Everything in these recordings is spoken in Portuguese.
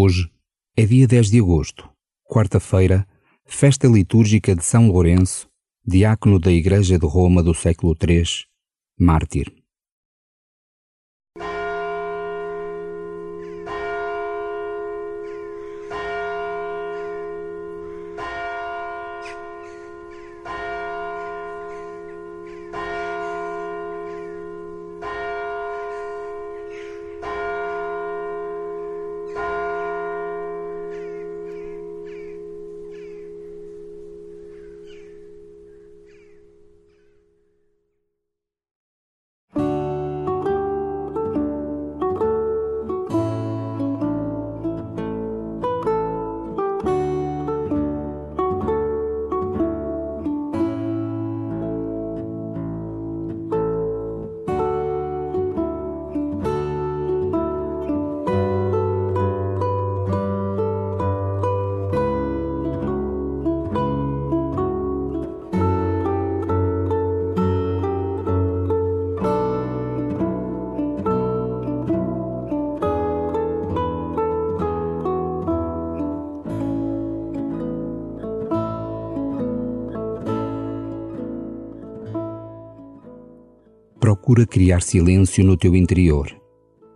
Hoje é dia 10 de agosto, quarta-feira, festa litúrgica de São Lourenço, diácono da Igreja de Roma do século III, mártir. Procura criar silêncio no teu interior,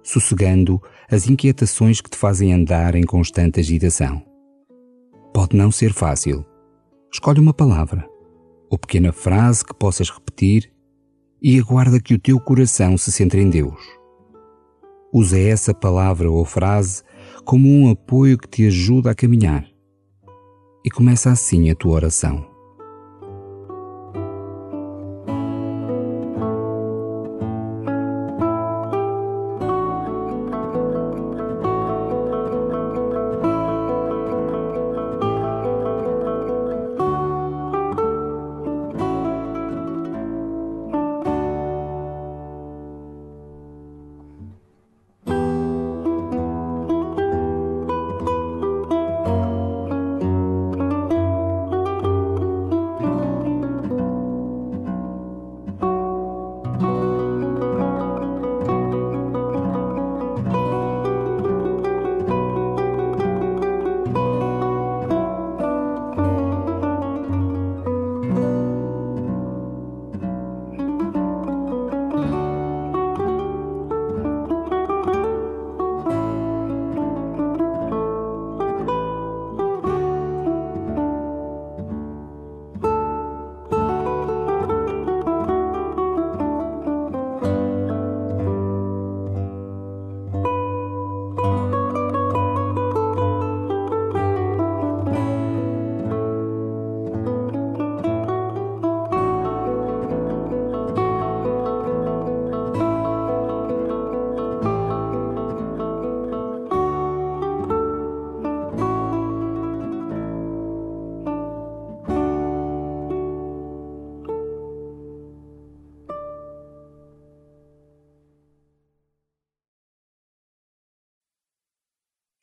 sossegando as inquietações que te fazem andar em constante agitação. Pode não ser fácil. Escolhe uma palavra ou pequena frase que possas repetir e aguarda que o teu coração se centre em Deus. Usa essa palavra ou frase como um apoio que te ajuda a caminhar. E começa assim a tua oração.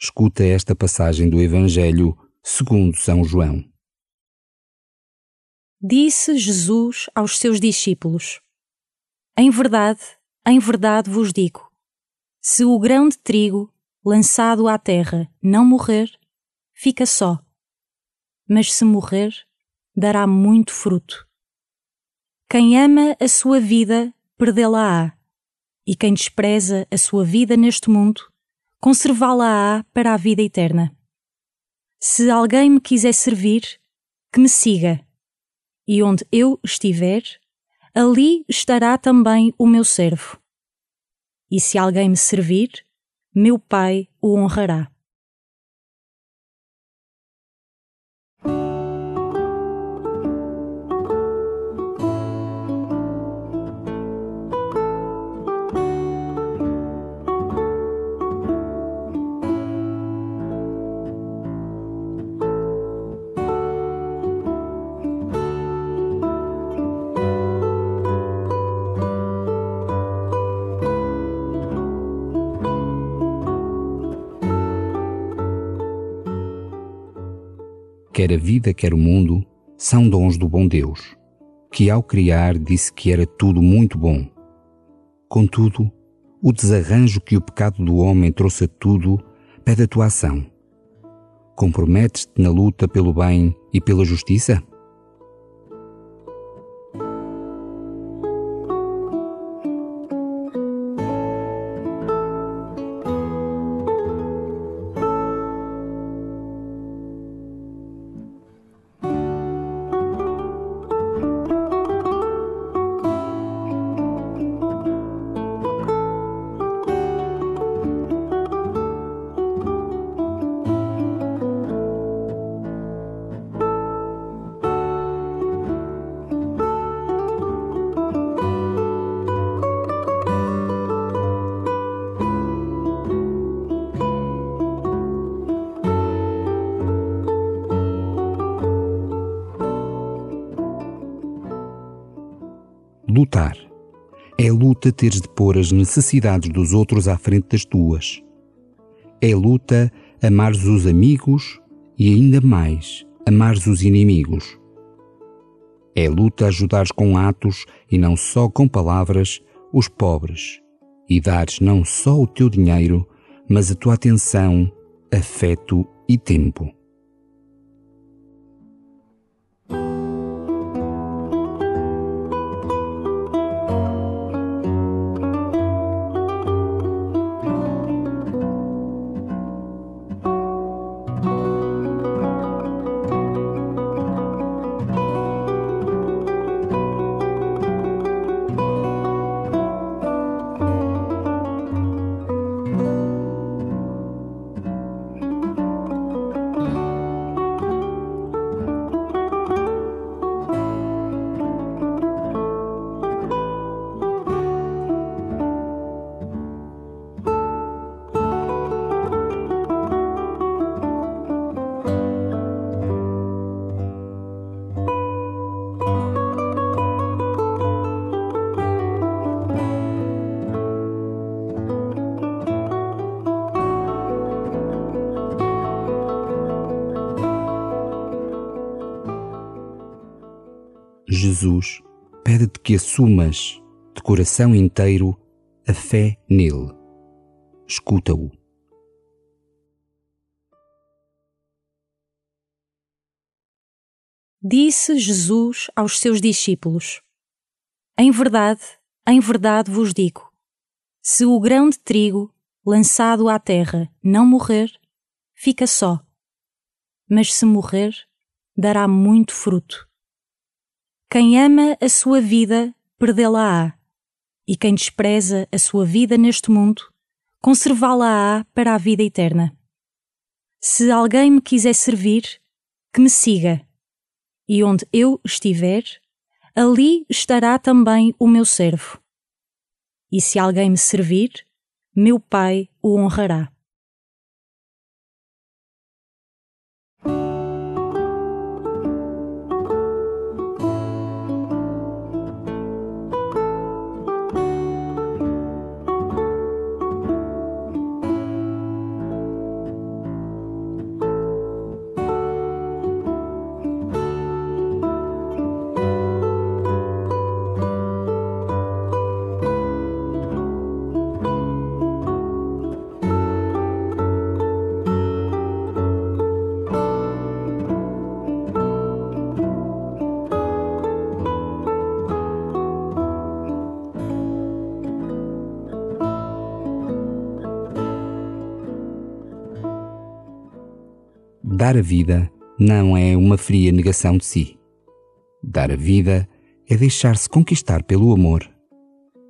Escuta esta passagem do Evangelho segundo São João. Disse Jesus aos seus discípulos: Em verdade, em verdade vos digo: se o grão de trigo lançado à terra não morrer, fica só. Mas se morrer, dará muito fruto. Quem ama a sua vida, perdê-la-á, e quem despreza a sua vida neste mundo, conservá-la-á para a vida eterna. Se alguém me quiser servir, que me siga, e onde eu estiver, ali estará também o meu servo. E se alguém me servir, meu Pai o honrará. Quer a vida, quer o mundo, são dons do bom Deus, que ao criar disse que era tudo muito bom. Contudo, o desarranjo que o pecado do homem trouxe a tudo pede a tua ação. Comprometes-te na luta pelo bem e pela justiça? É luta teres de pôr as necessidades dos outros à frente das tuas. É luta amares os amigos e ainda mais amares os inimigos. É luta ajudares com atos e não só com palavras os pobres e dares não só o teu dinheiro, mas a tua atenção, afeto e tempo. Jesus pede-te que assumas de coração inteiro a fé nele. Escuta-o. Disse Jesus aos seus discípulos: Em verdade, em verdade vos digo: se o grão de trigo lançado à terra não morrer, fica só. Mas se morrer, dará muito fruto. Quem ama a sua vida, perdê-la-á. E quem despreza a sua vida neste mundo, conservá-la-á para a vida eterna. Se alguém me quiser servir, que me siga. E onde eu estiver, ali estará também o meu servo. E se alguém me servir, meu Pai o honrará. Dar a vida não é uma fria negação de si. Dar a vida é deixar-se conquistar pelo amor,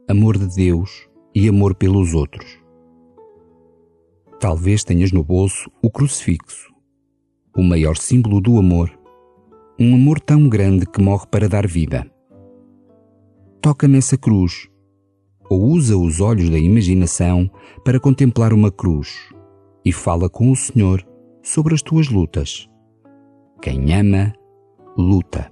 amor de Deus e amor pelos outros. Talvez tenhas no bolso o crucifixo, o maior símbolo do amor, um amor tão grande que morre para dar vida. Toca nessa cruz, ou usa os olhos da imaginação para contemplar uma cruz e fala com o Senhor sobre as tuas lutas. Quem ama, luta.